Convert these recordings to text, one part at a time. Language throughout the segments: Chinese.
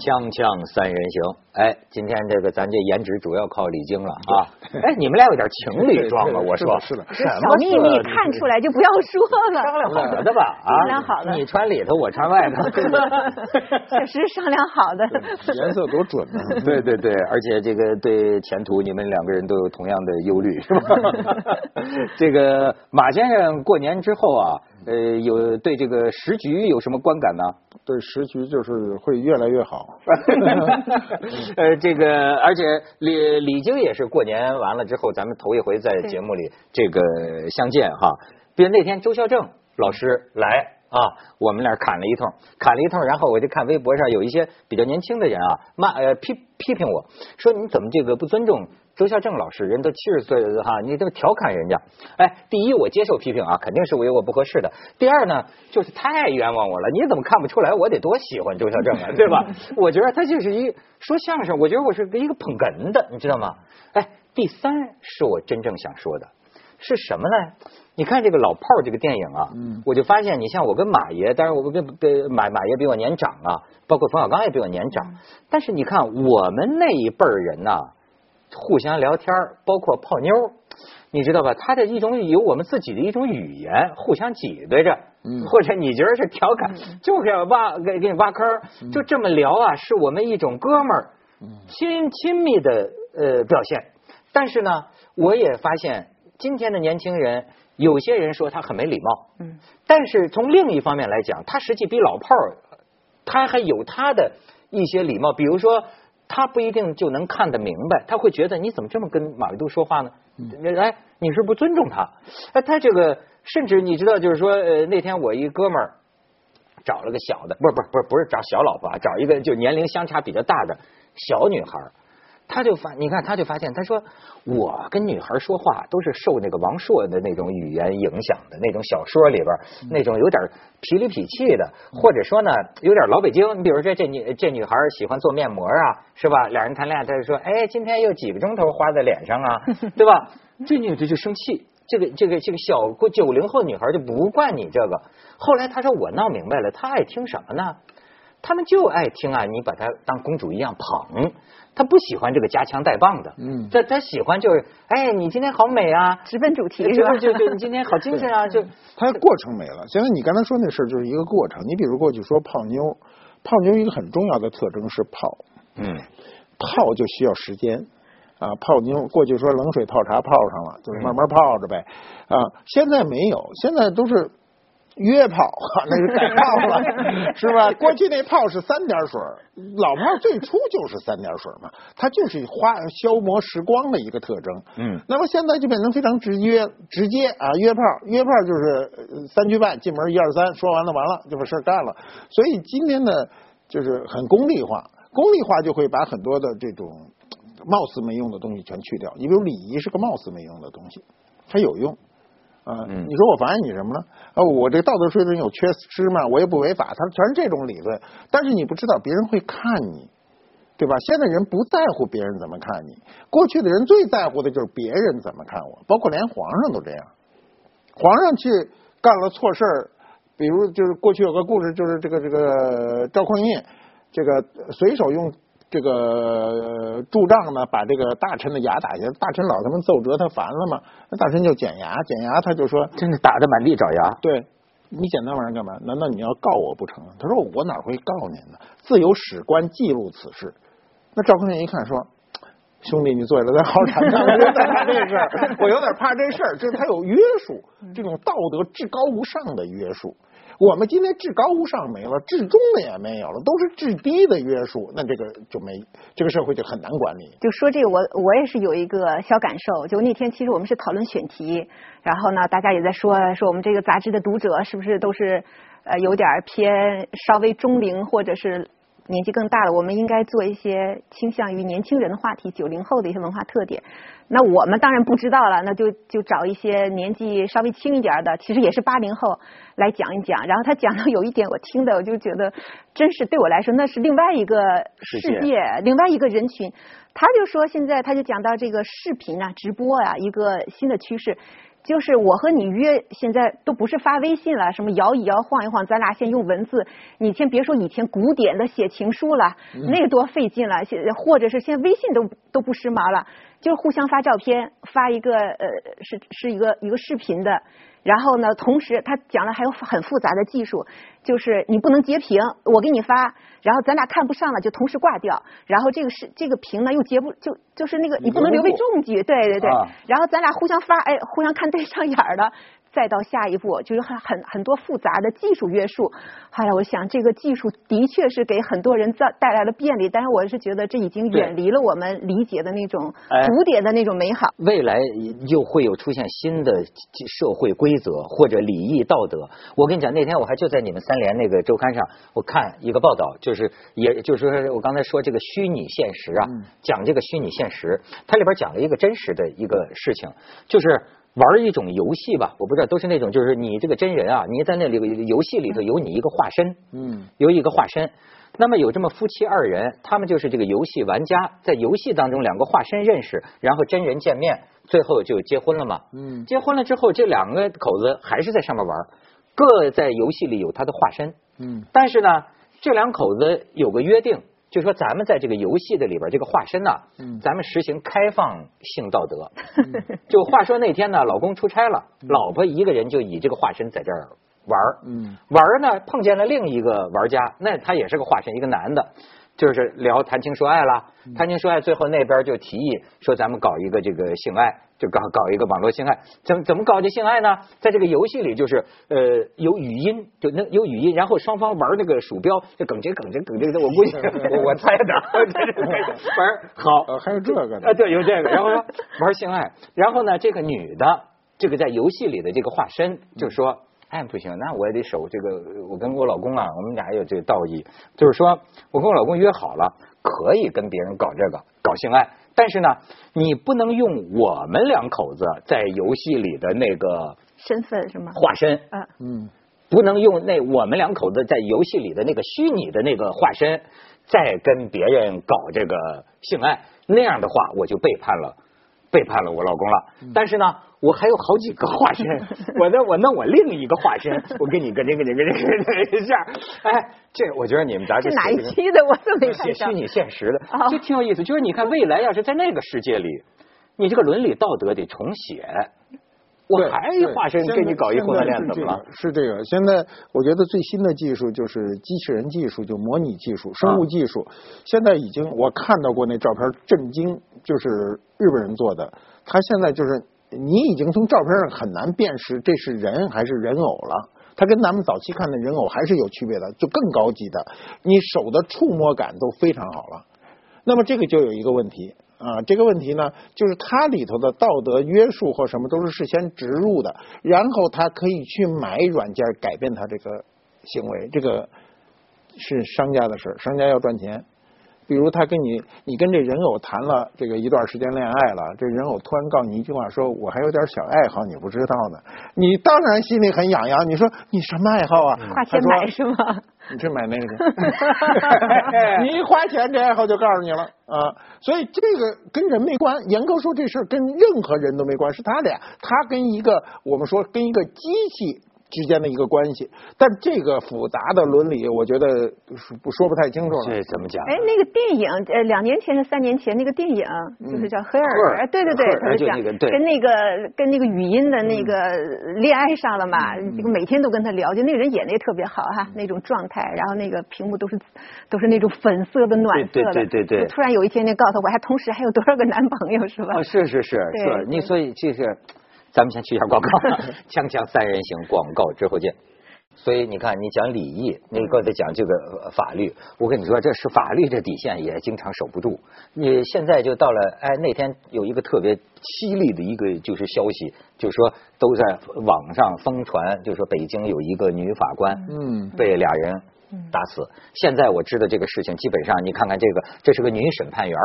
锵锵三人行，哎，今天这个咱这颜值主要靠李菁了啊！哎，你们俩有点情侣装了，我说是的，小秘密看出来就不要说了。商量好了的吧？啊，商量好了，你穿里头，我穿外头，确实商量好的。颜色多准呢！对对对，而且这个对前途，你们两个人都有同样的忧虑，是吧？这个马先生过年之后啊。呃，有对这个时局有什么观感呢？对时局就是会越来越好。呃，这个而且李李菁也是过年完了之后，咱们头一回在节目里这个相见哈。比如那天周孝正老师来。啊，我们俩砍了一通，砍了一通，然后我就看微博上有一些比较年轻的人啊，骂呃批批评我说你怎么这个不尊重周孝正老师？人都七十岁了哈，你这么调侃人家？哎，第一我接受批评啊，肯定是我有我不合适的。第二呢，就是太冤枉我了，你怎么看不出来我得多喜欢周孝正啊？对吧？我觉得他就是一说相声，我觉得我是一个捧哏的，你知道吗？哎，第三是我真正想说的是什么呢？你看这个老炮儿这个电影啊，我就发现，你像我跟马爷，当然我跟跟马马爷比我年长啊，包括冯小刚也比我年长，但是你看我们那一辈儿人呐，互相聊天包括泡妞，你知道吧？他的一种有我们自己的一种语言，互相挤兑着，或者你觉得是调侃，就是挖给给你挖坑，就这么聊啊，是我们一种哥们儿亲亲密的呃表现。但是呢，我也发现今天的年轻人。有些人说他很没礼貌，嗯，但是从另一方面来讲，他实际比老炮儿，他还有他的一些礼貌，比如说他不一定就能看得明白，他会觉得你怎么这么跟马未都说话呢？哎，你是不尊重他？哎，他这个甚至你知道，就是说，呃，那天我一哥们儿找了个小的，不是不是不是不是找小老婆，找一个就年龄相差比较大的小女孩。他就发，你看，他就发现，他说我跟女孩说话都是受那个王朔的那种语言影响的那种小说里边那种有点痞里痞气的，或者说呢有点老北京。你比如说这女这女孩喜欢做面膜啊，是吧？俩人谈恋爱，他就说，哎，今天又几个钟头花在脸上啊，对吧？这女的就生气，这个这个这个小过九零后女孩就不惯你这个。后来他说我闹明白了，他爱听什么呢？他们就爱听啊，你把她当公主一样捧。他不喜欢这个夹枪带棒的，嗯，他他喜欢就是，哎，你今天好美啊，直奔主题是吧？就就你今天好精神啊，就他过程没了。现在你刚才说那事儿就是一个过程。你比如过去说泡妞，泡妞一个很重要的特征是泡，嗯，泡就需要时间啊。泡妞过去说冷水泡茶泡上了，就是慢慢泡着呗啊。现在没有，现在都是。约炮，那是改炮了，是吧？过去那炮是三点水，老炮最初就是三点水嘛，它就是花消磨时光的一个特征。嗯，那么现在就变成非常直接，直接啊，约炮，约炮就是三句半，进门一二三，说完了完了就把事干了。所以今天呢，就是很功利化，功利化就会把很多的这种貌似没用的东西全去掉。你比如礼仪是个貌似没用的东西，它有用。啊，你说我妨碍你什么呢？啊，我这道德水准有缺失吗？我也不违法，他全是这种理论。但是你不知道别人会看你，对吧？现在人不在乎别人怎么看你，过去的人最在乎的就是别人怎么看我，包括连皇上都这样。皇上去干了错事儿，比如就是过去有个故事，就是这个这个赵匡胤，这个随手用。这个助账呢，把这个大臣的牙打下，大臣老他妈奏折，他烦了嘛？那大臣就剪牙，剪牙，他就说，真是打的满地找牙。对，你剪那玩意儿干嘛？难道你要告我不成？他说我哪会告您呢？自有史官记录此事。那赵匡胤一看说，兄弟，你坐下来，咱好好谈谈。我怕这事儿，我有点怕这事儿，就是他有约束，这种道德至高无上的约束。我们今天至高无上没了，至中的也没有了，都是至低的约束，那这个就没，这个社会就很难管理。就说这个，我我也是有一个小感受。就那天其实我们是讨论选题，然后呢，大家也在说说我们这个杂志的读者是不是都是呃有点偏稍微中龄或者是年纪更大了，我们应该做一些倾向于年轻人的话题，九零后的一些文化特点。那我们当然不知道了，那就就找一些年纪稍微轻一点的，其实也是八零后来讲一讲。然后他讲到有一点，我听的我就觉得，真是对我来说那是另外一个世界，另外一个人群。他就说现在他就讲到这个视频啊、直播啊一个新的趋势，就是我和你约，现在都不是发微信了，什么摇一摇、晃一晃，咱俩先用文字。你先别说以前古典的写情书了，那个多费劲了。现或者是现在微信都都不时髦了，就是互相发照片，发一个呃是是一个一个视频的。然后呢，同时他讲了还有很复杂的技术，就是你不能截屏，我给你发，然后咱俩看不上了就同时挂掉，然后这个是这个屏呢又截不就就是那个你不能留为证据，对对对，然后咱俩互相发，哎，互相看对上眼了。再到下一步，就是很很很多复杂的技术约束。后来我想，这个技术的确是给很多人带带来了便利，但是我是觉得这已经远离了我们理解的那种古典的那种美好。未来又会有出现新的社会规则或者礼仪道德。我跟你讲，那天我还就在你们三联那个周刊上，我看一个报道，就是也就是说，我刚才说这个虚拟现实啊，讲这个虚拟现实，它里边讲了一个真实的一个事情，就是。玩一种游戏吧，我不知道都是那种，就是你这个真人啊，你在那里游戏里头有你一个化身，嗯，有一个化身。那么有这么夫妻二人，他们就是这个游戏玩家，在游戏当中两个化身认识，然后真人见面，最后就结婚了嘛。嗯，结婚了之后，这两个口子还是在上面玩，各在游戏里有他的化身。嗯，但是呢，这两口子有个约定。就说咱们在这个游戏的里边，这个化身呢，咱们实行开放性道德。就话说那天呢，老公出差了，老婆一个人就以这个化身在这儿玩儿。玩儿呢，碰见了另一个玩家，那他也是个化身，一个男的。就是聊谈情说爱了，谈情说爱，最后那边就提议说咱们搞一个这个性爱，就搞搞一个网络性爱，怎怎么搞这性爱呢？在这个游戏里就是呃有语音，就那有语音，然后双方玩那个鼠标，就耿直耿直耿直的，我估计 我猜的，玩好，还有这个啊，对，有这个，然后玩性爱，然后呢，这个女的这个在游戏里的这个化身就说。哎，不行，那我也得守这个。我跟我老公啊，我们俩有这个道义，就是说我跟我老公约好了，可以跟别人搞这个搞性爱，但是呢，你不能用我们两口子在游戏里的那个身份是吗？化身，嗯嗯，不能用那我们两口子在游戏里的那个虚拟的那个化身，再跟别人搞这个性爱，那样的话我就背叛了。背叛了我老公了，但是呢，我还有好几个化身，我那我弄我另一个化身，我给你个这个这个这个这样，哎，这我觉得你们杂志哪一期的我都没看写虚拟现实的，就挺有意思。就是你看未来要是在那个世界里，你这个伦理道德得重写。我还化身给你搞一婚恋怎么了？是这个，现在我觉得最新的技术就是机器人技术，就模拟技术、生物技术。现在已经我看到过那照片，震惊，就是日本人做的。他现在就是你已经从照片上很难辨识这是人还是人偶了。它跟咱们早期看的人偶还是有区别的，就更高级的，你手的触摸感都非常好了。那么这个就有一个问题。啊，这个问题呢，就是它里头的道德约束或什么都是事先植入的，然后他可以去买软件改变他这个行为，这个是商家的事商家要赚钱。比如他跟你，你跟这人偶谈了这个一段时间恋爱了，这人偶突然告你一句话，说我还有点小爱好，你不知道呢，你当然心里很痒痒。你说你什么爱好啊？花钱买是吗？你去买那个去。你一花钱，这爱好就告诉你了啊。所以这个跟人没关。严格说，这事跟任何人都没关，是他俩，他跟一个我们说跟一个机器。之间的一个关系，但这个复杂的伦理，我觉得不说不太清楚了。这怎么讲？哎，那个电影，呃，两年前是三年前那个电影，就是叫《黑尔》，对对对，他就讲跟那个跟那个语音的那个恋爱上了嘛，这个每天都跟他聊，就那个人演的也特别好哈，那种状态，然后那个屏幕都是都是那种粉色的暖色的，对对对对。突然有一天就告诉我，还同时还有多少个男朋友是吧？哦，是是是是，你所以就是。咱们先去一下广告，锵锵三人行广告之后见。所以你看，你讲礼仪，你刚才讲这个法律，我跟你说，这是法律这底线也经常守不住。你现在就到了，哎，那天有一个特别犀利的一个就是消息，就是说都在网上疯传，就是说北京有一个女法官，嗯，被俩人打死。现在我知道这个事情，基本上你看看这个，这是个女审判员，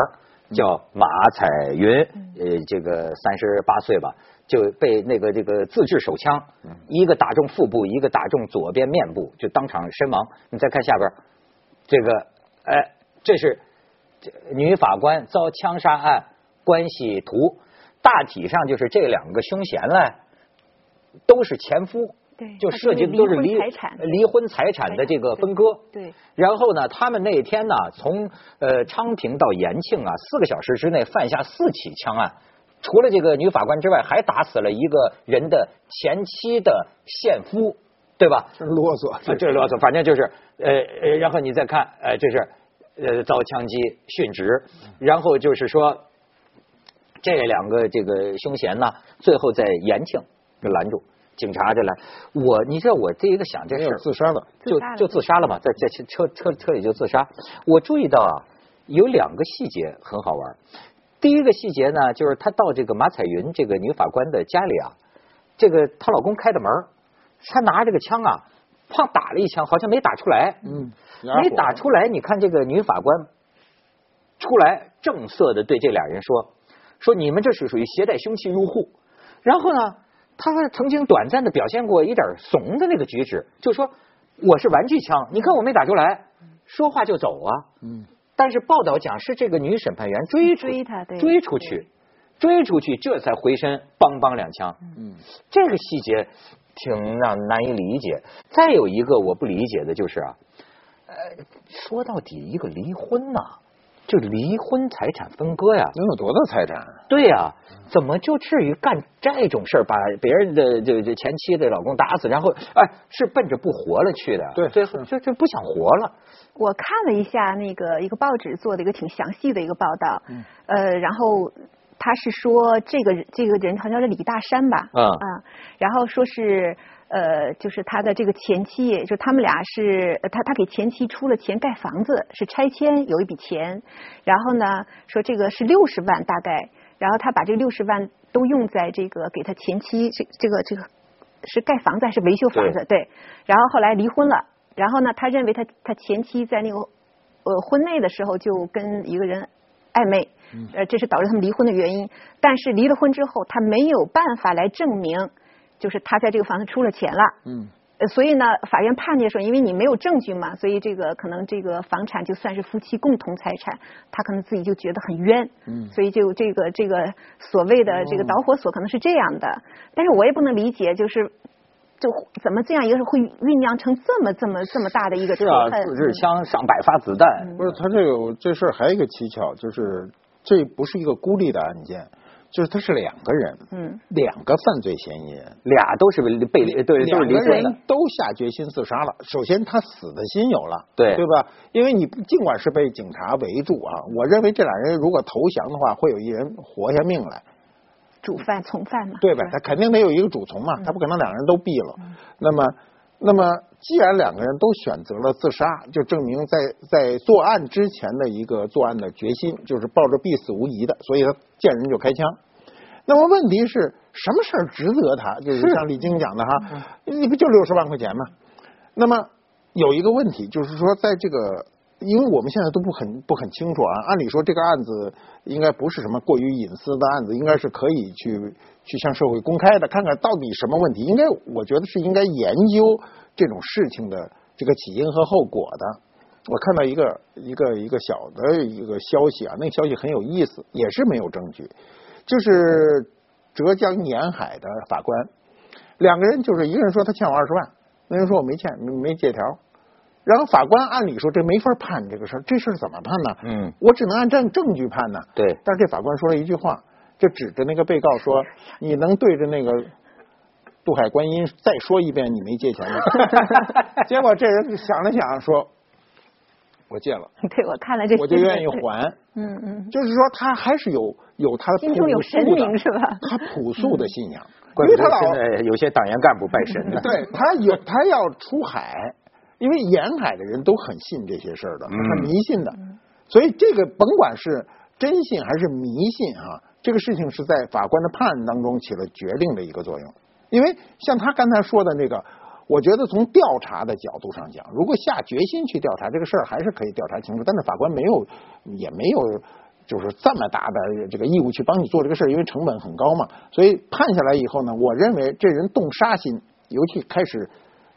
叫马彩云，呃，这个三十八岁吧。就被那个这个自制手枪，一个打中腹部，一个打中左边面部，就当场身亡。你再看下边，这个哎，这是女法官遭枪杀案关系图，大体上就是这两个凶嫌呢，都是前夫。对，就涉及的都是离离婚财产的这个分割。对。然后呢，他们那天呢，从呃昌平到延庆啊，四个小时之内犯下四起枪案，除了这个女法官之外，还打死了一个人的前妻的现夫，对吧？这是啰嗦，这是啰嗦。反正就是呃呃，然后你再看，呃，这是呃遭枪击殉职，然后就是说这两个这个凶嫌呢，最后在延庆给拦住。警察就来，我你知道我第一个想这事自杀了，就就自杀了嘛，在在车车车里就自杀。我注意到啊，有两个细节很好玩。第一个细节呢，就是她到这个马彩云这个女法官的家里啊，这个她老公开的门，她拿这个枪啊，砰打了一枪，好像没打出来，嗯，没打出来。你看这个女法官出来正色的对这俩人说，说你们这是属于携带凶器入户，然后呢？她曾经短暂的表现过一点怂的那个举止，就说我是玩具枪，你看我没打出来，说话就走啊。嗯。但是报道讲是这个女审判员追追他，追出去，追出去，这才回身梆梆两枪。嗯。这个细节挺让难以理解。再有一个我不理解的就是啊，呃，说到底一个离婚呐。就离婚财产分割呀，能有多大财产？对呀，怎么就至于干这种事儿，把别人的这这前妻的老公打死，然后哎，是奔着不活了去的？对，最后就就不想活了。我看了一下那个一个报纸做的一个挺详细的一个报道，呃，然后他是说这个这个人好像是李大山吧，啊，然后说是。呃，就是他的这个前妻，就他们俩是他他给前妻出了钱盖房子，是拆迁有一笔钱，然后呢说这个是六十万大概，然后他把这六十万都用在这个给他前妻这这个这个是盖房子还是维修房子？对，然后后来离婚了，然后呢他认为他他前妻在那个呃婚内的时候就跟一个人暧昧，呃这是导致他们离婚的原因，但是离了婚之后他没有办法来证明。就是他在这个房子出了钱了，嗯，所以呢，法院判决说，因为你没有证据嘛，所以这个可能这个房产就算是夫妻共同财产，他可能自己就觉得很冤，嗯，所以就这个这个所谓的这个导火索可能是这样的，但是我也不能理解，就是就怎么这样一个会酝酿成这么这么这么大的一个仇恨，自制枪上百发子弹，不是他这个这事儿还有一个蹊跷，就是这不是一个孤立的案件。就是他是两个人，嗯，两个犯罪嫌疑人，俩都是被离，对，两个人都下决心自杀了。首先，他死的心有了，对，对吧？因为你尽管是被警察围住啊，我认为这俩人如果投降的话，会有一人活下命来。主犯从犯嘛，对吧？他肯定得有一个主从嘛，他不可能两个人都毙了。那么，那么既然两个人都选择了自杀，就证明在在作案之前的一个作案的决心，就是抱着必死无疑的，所以他见人就开枪。那么问题是什么事儿值得他？就是像李晶讲的哈，你不就六十万块钱吗？那么有一个问题就是说，在这个，因为我们现在都不很不很清楚啊。按理说这个案子应该不是什么过于隐私的案子，应该是可以去去向社会公开的，看看到底什么问题。应该我觉得是应该研究这种事情的这个起因和后果的。我看到一个一个一个小的一个消息啊，那个消息很有意思，也是没有证据。就是浙江沿海的法官，两个人就是一个人说他欠我二十万，那人说我没欠，没借条。然后法官按理说这没法判这个事儿，这事儿怎么判呢？嗯，我只能按证证据判呢。对。但是这法官说了一句话，就指着那个被告说：“你能对着那个渡海观音再说一遍你没借钱吗？” 结果这人想了想说。我借了，对我看了这，我就愿意还。嗯嗯，就是说他还是有有他心中有神明是吧？他朴素的信仰，因为他老有些党员干部拜神的。对他有他要出海，因为沿海的人都很信这些事儿的，很迷信的。所以这个甭管是真信还是迷信啊，这个事情是在法官的判案当中起了决定的一个作用。因为像他刚才说的那个。我觉得从调查的角度上讲，如果下决心去调查这个事儿，还是可以调查清楚。但是法官没有，也没有就是这么大的这个义务去帮你做这个事儿，因为成本很高嘛。所以判下来以后呢，我认为这人动杀心，尤其开始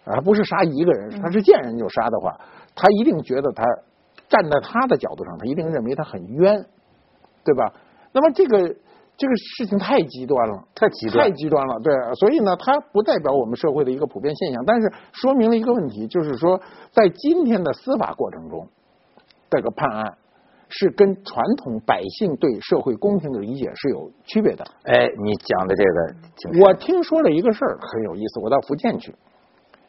啊不是杀一个人，他是见人就杀的话，他一定觉得他站在他的角度上，他一定认为他很冤，对吧？那么这个这个事情太极端了，太极端，太极端了。对，所以呢，它不代表我们社会的一个普遍现象，但是说明了一个问题，就是说，在今天的司法过程中，这个判案是跟传统百姓对社会公平的理解是有区别的。哎，你讲的这个，我听说了一个事儿很有意思，我到福建去，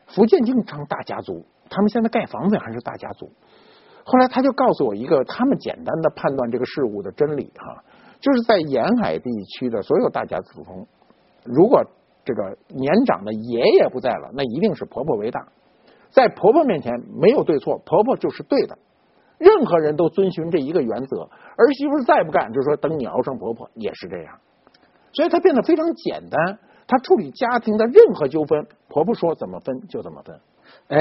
福建经常大家族，他们现在盖房子还是大家族。后来他就告诉我一个他们简单的判断这个事物的真理哈。就是在沿海地区的所有大家族中，如果这个年长的爷爷不在了，那一定是婆婆为大。在婆婆面前没有对错，婆婆就是对的。任何人都遵循这一个原则。儿媳妇再不干，就说等你熬成婆婆也是这样。所以它变得非常简单。她处理家庭的任何纠纷，婆婆说怎么分就怎么分。哎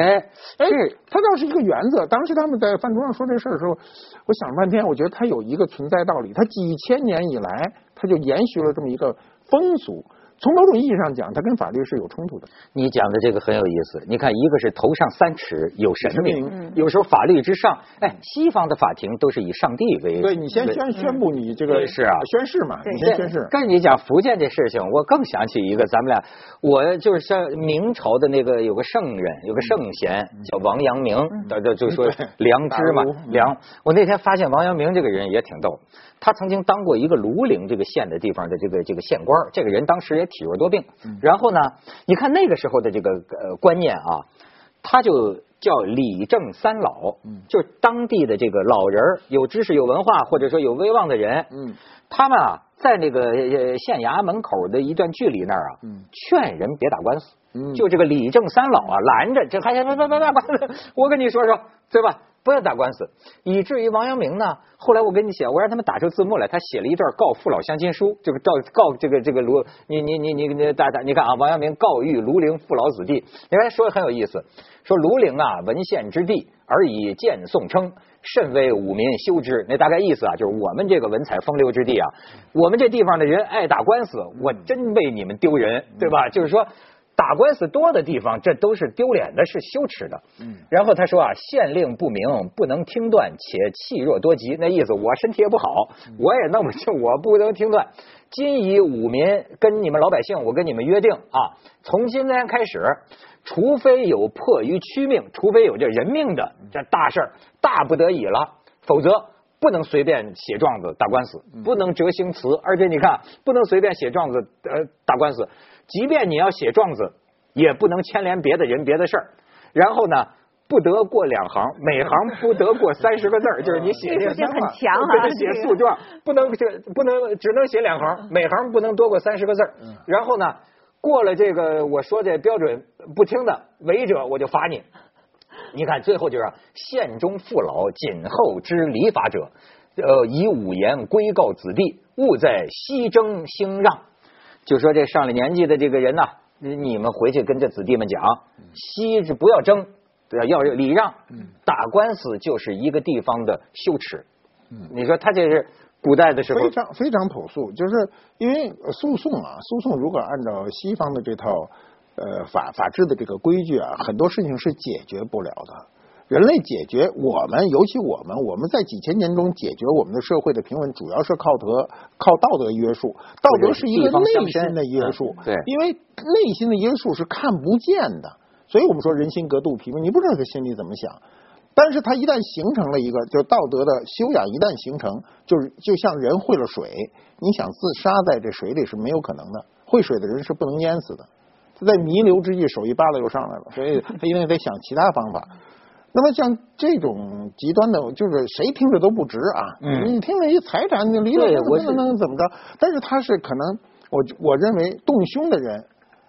哎，他倒是一个原则。当时他们在饭桌上说这事儿的时候，我想了半天，我觉得他有一个存在道理。他几千年以来，他就延续了这么一个风俗。从某种意义上讲，它跟法律是有冲突的。你讲的这个很有意思。你看，一个是头上三尺有神明，有时候法律之上，哎，西方的法庭都是以上帝为。对你先宣宣布你这个是啊，宣誓嘛，你先宣誓。跟你讲福建这事情，我更想起一个，咱们俩，我就是像明朝的那个有个圣人，有个圣贤叫王阳明，就就说良知嘛，良。我那天发现王阳明这个人也挺逗。他曾经当过一个庐陵这个县的地方的这个这个县官，这个人当时也体弱多病。然后呢，你看那个时候的这个呃观念啊，他就叫李正三老，就是当地的这个老人，有知识、有文化或者说有威望的人。嗯，他们啊，在那个县衙门口的一段距离那儿啊，劝人别打官司。嗯，就这个李正三老啊，拦着这还别别别别我跟你说说，对吧？不要打官司，以至于王阳明呢，后来我给你写，我让他们打出字幕来，他写了一段告父老乡亲书，这个告告这个这个卢，你你你你你大大，你看啊，王阳明告谕庐陵父老子弟，你看说的很有意思，说庐陵啊文献之地，而以建宋称，甚为武民修之。那大概意思啊，就是我们这个文采风流之地啊，我们这地方的人爱打官司，我真为你们丢人，对吧？就是说。打官司多的地方，这都是丢脸的，是羞耻的。嗯，然后他说啊，县令不明，不能听断，且气若多疾。那意思，我身体也不好，我也弄不清，我不能听断。今以武民跟你们老百姓，我跟你们约定啊，从今天开始，除非有迫于屈命，除非有这人命的这大事儿，大不得已了，否则不能随便写状子打官司，不能折星词，而且你看，不能随便写状子呃打官司。即便你要写状子，也不能牵连别的人、别的事儿。然后呢，不得过两行，每行不得过三十个字儿，就是你写这很强啊，写诉状不能写不能只能写两行，每行不能多过三十个字儿。然后呢，过了这个我说的标准不听的违者，我就罚你。你看最后就是县中父老谨后知礼法者，呃，以五言归告子弟，勿在西征兴让。就说这上了年纪的这个人呐，你们回去跟这子弟们讲，西是不要争，要礼让。打官司就是一个地方的羞耻。你说他这是古代的时候非常非常朴素，就是因为诉讼啊，诉讼如果按照西方的这套呃法法治的这个规矩啊，很多事情是解决不了的。人类解决我们，尤其我们，我们在几千年中解决我们的社会的平稳，主要是靠德、靠道德约束。道德是一个内心的约束，对，因为内心的约束是看不见的，所以我们说人心隔肚皮嘛，你不知道他心里怎么想。但是他一旦形成了一个，就道德的修养一旦形成，就是就像人会了水，你想自杀在这水里是没有可能的，会水的人是不能淹死的。他在弥留之际手一扒拉又上来了，所以他一定得想其他方法。那么像这种极端的，就是谁听着都不值啊！你听着一财产，你离了我能能怎么着？但是他是可能，我我认为动凶的人，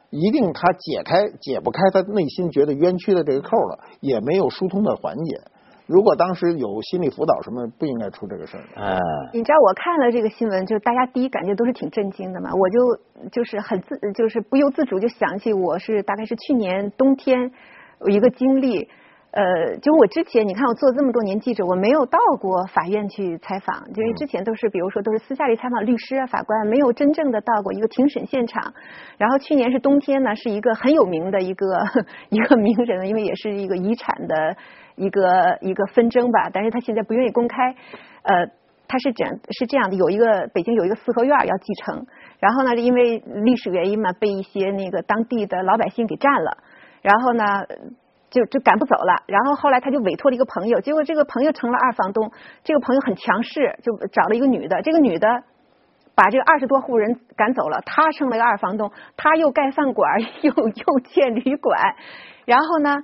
一定他解开解不开他内心觉得冤屈的这个扣了，也没有疏通的环节。如果当时有心理辅导什么，不应该出这个事儿。嗯，你知道我看了这个新闻，就大家第一感觉都是挺震惊的嘛。我就就是很自，就是不由自主就想起我是大概是去年冬天有一个经历。呃，就我之前，你看我做这么多年记者，我没有到过法院去采访，因为之前都是比如说都是私下里采访律师啊、法官，没有真正的到过一个庭审现场。然后去年是冬天呢，是一个很有名的一个 一个名人，因为也是一个遗产的一个一个纷争吧，但是他现在不愿意公开。呃，他是这样是这样的，有一个北京有一个四合院要继承，然后呢，因为历史原因嘛，被一些那个当地的老百姓给占了，然后呢。就就赶不走了，然后后来他就委托了一个朋友，结果这个朋友成了二房东，这个朋友很强势，就找了一个女的，这个女的把这个二十多户人赶走了，他成了一个二房东，他又盖饭馆，又又建旅馆，然后呢，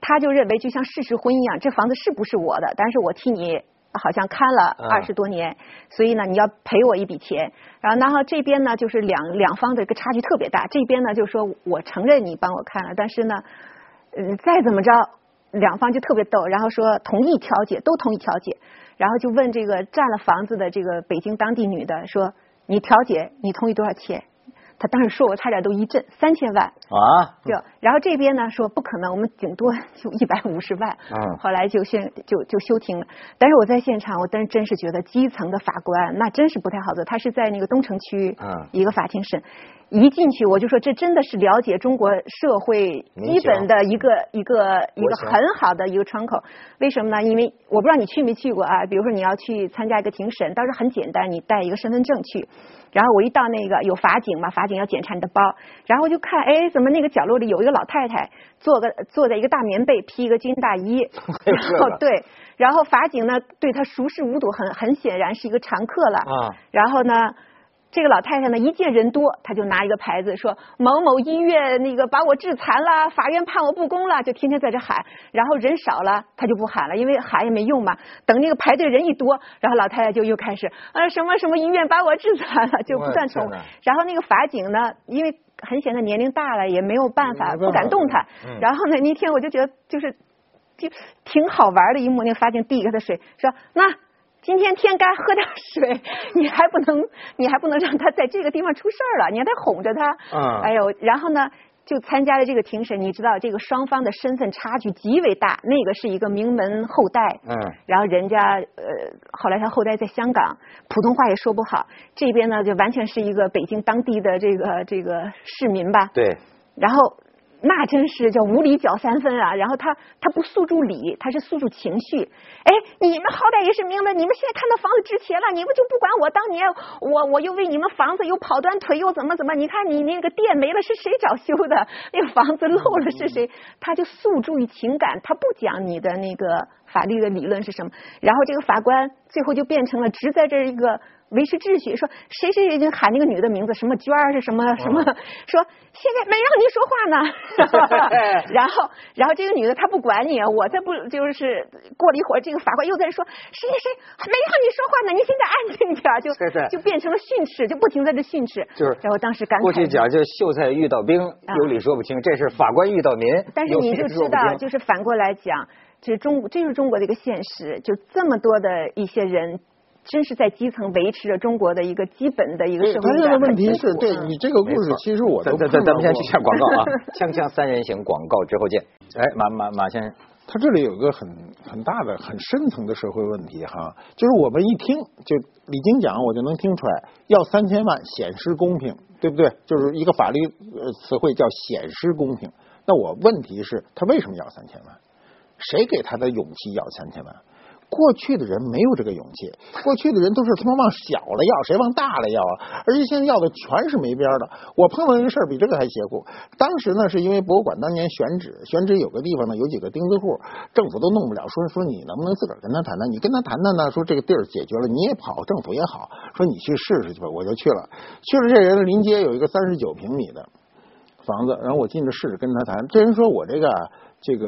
他就认为就像事实婚姻一样，这房子是不是我的？但是我替你好像看了二十多年，所以呢，你要赔我一笔钱。然后然后这边呢，就是两两方的一个差距特别大，这边呢就说我承认你帮我看了，但是呢。嗯，再怎么着，两方就特别逗，然后说同意调解，都同意调解，然后就问这个占了房子的这个北京当地女的说：“你调解，你同意多少钱？”他当时说我差点都一震，三千万啊！就然后这边呢说不可能，我们顶多就一百五十万。嗯，后来就宣就就休庭了。但是我在现场，我当时真是觉得基层的法官那真是不太好做。他是在那个东城区一个法庭审。一进去我就说，这真的是了解中国社会基本的一个一个一个很好的一个窗口。为什么呢？因为我不知道你去没去过啊。比如说你要去参加一个庭审，当时很简单，你带一个身份证去。然后我一到那个有法警嘛，法警要检查你的包，然后就看，哎，怎么那个角落里有一个老太太，坐个 坐在一个大棉被，披一个军大衣。然后，对，然后法警呢对她熟视无睹，很很显然是一个常客了。啊。然后呢？这个老太太呢，一见人多，她就拿一个牌子说某某医院那个把我致残了，法院判我不公了，就天天在这喊。然后人少了，她就不喊了，因为喊也没用嘛。等那个排队人一多，然后老太太就又开始啊什么什么医院把我致残了，就不断重。然后那个法警呢，因为很显得年龄大了，也没有办法，不敢动弹。然后呢，那天我就觉得就是就挺好玩的一幕，那个法警递给他水，说那。今天天干，喝点水，你还不能，你还不能让他在这个地方出事儿了，你还得哄着他。嗯。哎呦，然后呢，就参加了这个庭审，你知道这个双方的身份差距极为大，那个是一个名门后代。嗯。然后人家呃，后来他后代在香港，普通话也说不好，这边呢就完全是一个北京当地的这个这个市民吧。对。然后。那真是叫无理搅三分啊！然后他他不诉诸理，他是诉诸情绪。哎，你们好歹也是明白，你们现在看到房子值钱了，你们就不管我当年我我又为你们房子又跑断腿又怎么怎么？你看你那个店没了是谁找修的？那个房子漏了是谁？他就诉诸于情感，他不讲你的那个法律的理论是什么。然后这个法官最后就变成了只在这一个。维持秩序，说谁谁谁就喊那个女的名字，什么娟儿是什么什么，说现在没让您说话呢。然后，然后这个女的她不管你，我再不就是过了一会儿，这个法官又在说谁谁谁没让你说话呢，你现在安静点，就就变成了训斥，就不停在这训斥。就是，然后当时感慨。过去讲就秀才遇到兵，有理说不清，这是法官遇到民，但是你就知道，就是反过来讲，这中这就是中国的一个现实，就这么多的一些人。真是在基层维持着中国的一个基本的一个社会。关键的问题是对你这个故事，其实我都咱咱咱们先去下广告啊，锵锵三人行广告之后见。哎，马马马先生，他这里有个很很大的、很深层的社会问题哈，就是我们一听就李金讲，我就能听出来，要三千万显示公平，对不对？就是一个法律词汇叫显示公平。那我问题是，他为什么要三千万？谁给他的勇气要三千万？过去的人没有这个勇气，过去的人都是他妈往小了要，谁往大了要啊？而且现在要的全是没边的。我碰到一个事儿比这个还邪乎。当时呢，是因为博物馆当年选址，选址有个地方呢有几个钉子户，政府都弄不了，说说你能不能自个儿跟他谈谈？你跟他谈谈呢，说这个地儿解决了，你也跑，政府也好，说你去试试去吧。我就去了，去了这人临街有一个三十九平米的房子，然后我进去试试跟他谈。这人说我这个这个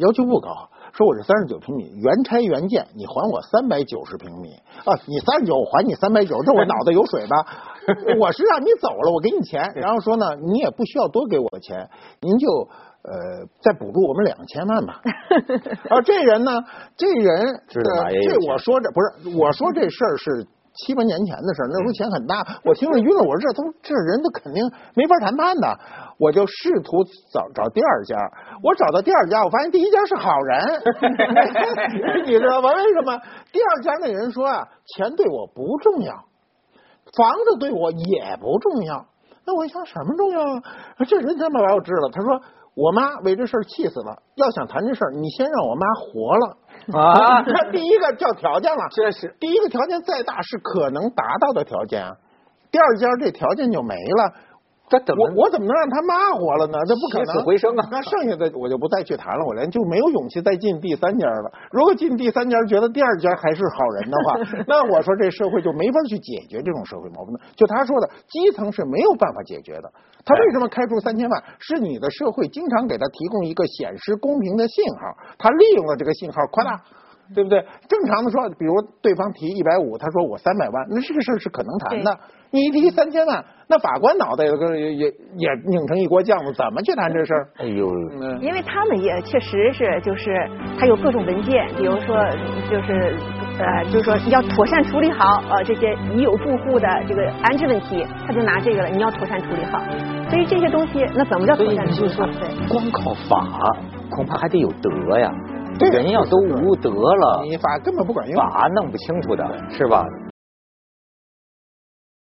要求不高。说我是三十九平米，原拆原建，你还我三百九十平米啊！你三十九，我还你三百九，这我脑袋有水吧？我是让你走了，我给你钱，然后说呢，你也不需要多给我钱，您就呃再补助我们两千万吧。啊，这人呢，这人这我说这不是我说这事儿是。七八年前的事那时候钱很大，我听了晕了。我说这都这人都肯定没法谈判的，我就试图找找第二家。我找到第二家，我发现第一家是好人 你知道吗？为什么？第二家那人说啊，钱对我不重要，房子对我也不重要。那我想什么重要啊？这人他妈把我治了。他说我妈为这事儿气死了，要想谈这事儿，你先让我妈活了。啊，那第一个叫条件了，这是第一个条件再大是可能达到的条件啊，第二家这条件就没了。这怎么我我怎么能让他骂活了呢？这不可能，起死回生啊那剩下的我就不再去谈了，我连就没有勇气再进第三家了。如果进第三家觉得第二家还是好人的话，那我说这社会就没法去解决这种社会矛盾。就他说的，基层是没有办法解决的。他为什么开出三千万？是你的社会经常给他提供一个显示公平的信号，他利用了这个信号夸大。对不对？正常的说，比如对方提一百五，他说我三百万，那这个事儿是可能谈的。你一提三千万，那法官脑袋也也也也拧成一锅浆子，怎么去谈这事儿？哎呦，因为他们也确实是，就是他有各种文件，比如说就是呃，就是说要妥善处理好呃这些已有住户的这个安置问题，他就拿这个了，你要妥善处理好。所以这些东西，那怎么叫妥善处理好？对，光靠法恐怕还得有德呀。人要都无德了，你法根本不管用，法弄不清楚的是吧？